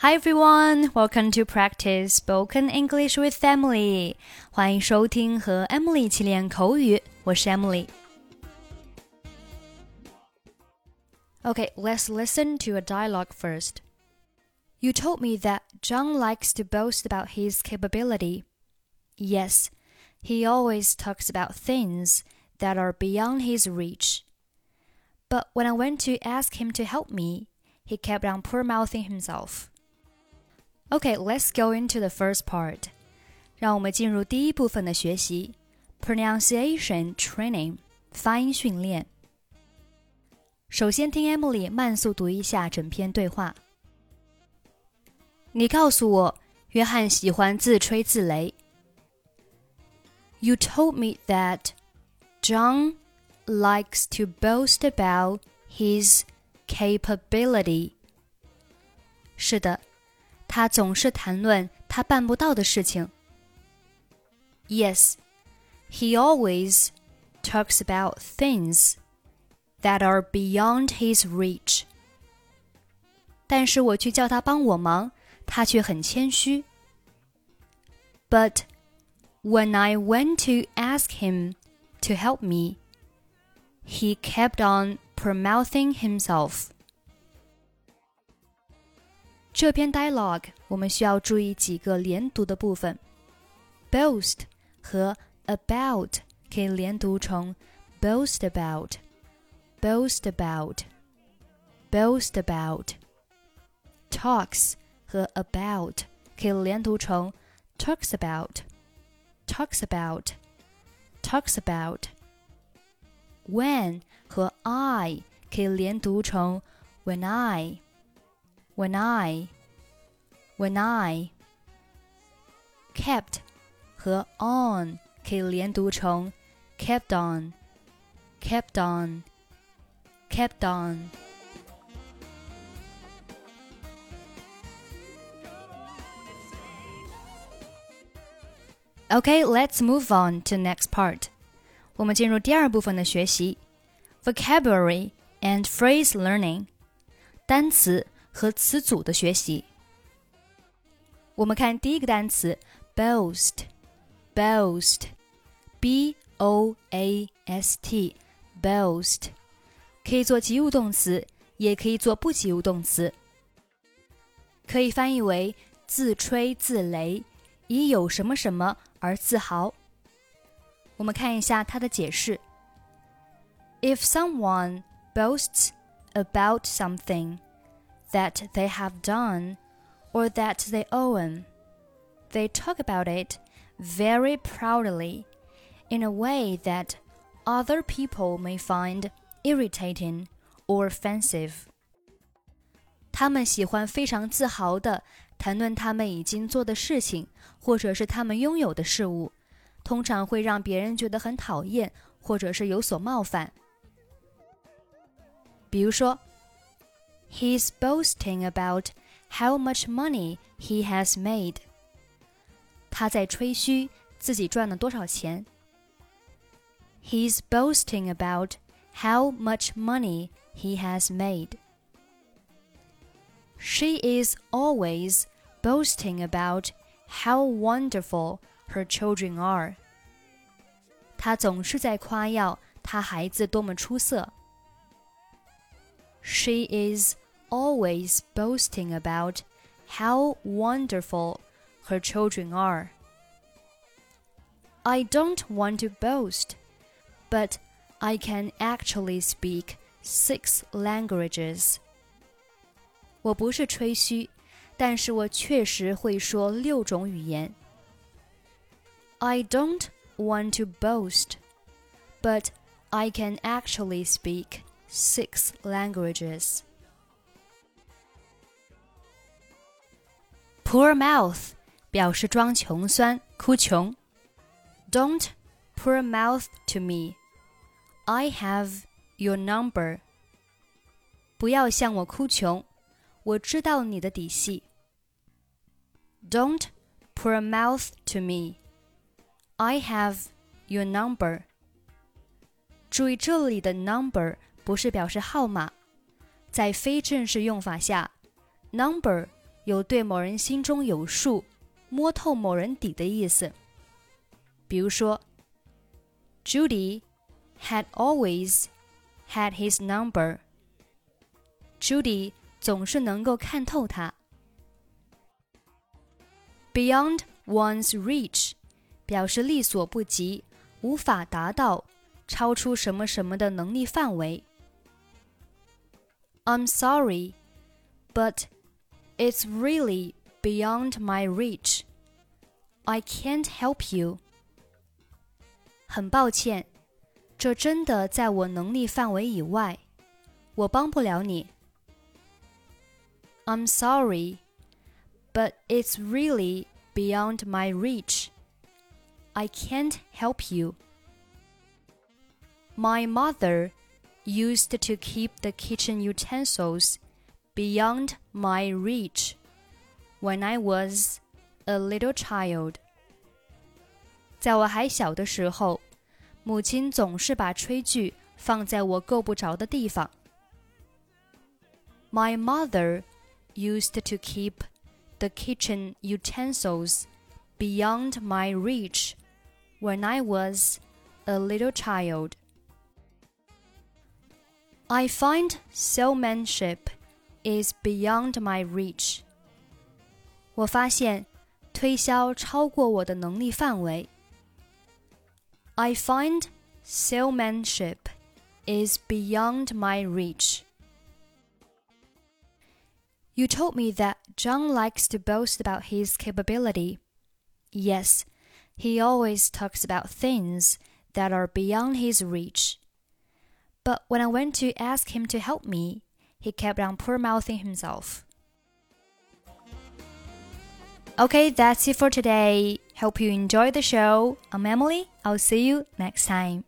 Hi everyone, welcome to practice spoken English with Emily. 欢迎收听和 Emily 一起练口语，我是 Emily。Okay, let's listen to a dialogue first. You told me that John likes to boast about his capability. Yes, he always talks about things that are beyond his reach. But when I went to ask him to help me, he kept on poor mouthing himself. Okay, let's go into the first part. 让我们进入第一部分的学习，pronunciation training 发音训练。首先听 Emily 慢速读一下整篇对话。你告诉我，约翰喜欢自吹自擂。You told me that John likes to boast about his capability. 是的。 他总是谈论他办不到的事情。Yes, he always talks about things that are beyond his reach. 但是我去叫他帮我忙，他却很谦虚。But when I went to ask him to help me, he kept on poor mouthing himself. 这篇 dialogue 我们需要注意几个连读的部分，boast 和 about 可以连读成 boast about，boast about，boast about，talks 和 about 可以连读成 talks about，talks about，talks about，when 和 I 可以连读成 when I。 when I when I kept 和 on 可以连读成 kept on kept on kept on。Okay, let's move on to next part. 我们进入第二部分的学习，vocabulary and phrase learning，单词 和词组的学习。我们看第一个单词 boast，boast，b o a s t，boast，可以做及物动词，也可以做不及物动词，可以翻译为自吹自擂，以有什么什么而自豪。我们看一下它的解释：If someone boasts about something that they have done or that they own. They talk about it very proudly in a way that other people may find irritating or offensive. 他们喜欢非常自豪地谈论他们已经做的事情，或者是他们拥有的事物，通常会让别人觉得很讨厌，或者是有所冒犯。比如说。 He's boasting about how much money he has made. 他在吹嘘自己赚了多少钱。He's boasting about how much money he has made. She is always boasting about how wonderful her children are. 她总是在夸耀她孩子多么出色。 she is always boasting about how wonderful her children are. I don't want to boast, but I can actually speak six languages. 我不是吹嘘，但是我确实会说六种语言。I don't want to boast, but I can actually speak six languages. Poor mouth 表示装穷酸、哭穷。Don't poor mouth to me. I have your number. 不要向我哭穷，我知道你的底细。Don't poor mouth to me. I have your number. 注意这里的 number 不是表示号码，在非正式用法下，number 有对某人心中有数、摸透某人底的意思。比如说，Judy had always had his number。Judy 总是能够看透他。Beyond one's reach 表示力所不及，无法达到，超出什么什么的能力范围。I'm sorry, but it's really beyond my reach. I can't help you. 很抱歉，这真的在我能力范围以外，我帮不了你。I'm sorry, but it's really beyond my reach. I can't help you. My mother used to keep the kitchen utensils beyond my reach when I was a little child. 在我还小的时候，母亲总是把炊具放在我够不着的地方。My mother used to keep the kitchen utensils beyond my reach when I was a little child. I find salesmanship is beyond my reach. 我发现推销超过我的能力范围。I find salesmanship is beyond my reach. You told me that John likes to boast about his capability. Yes, he always talks about things that are beyond his reach. But when I went to ask him to help me, he kept on poor mouthing himself. Okay, that's it for today. Hope you enjoyed the show. I'm Emily. I'll see you next time.